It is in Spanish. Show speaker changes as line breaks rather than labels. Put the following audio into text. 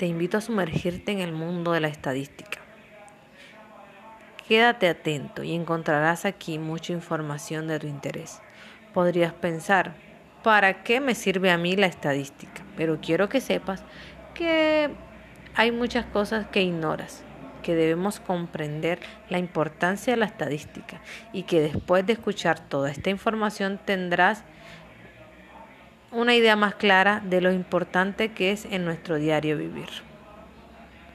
te invito a sumergirte en el mundo de la estadística. Quédate atento y encontrarás aquí mucha información de tu interés. Podrías pensar, ¿para qué me sirve a mí la estadística? Pero quiero que sepas que hay muchas cosas que ignoras, que debemos comprender la importancia de la estadística y que después de escuchar toda esta información tendrás una idea más clara de lo importante que es en nuestro diario vivir.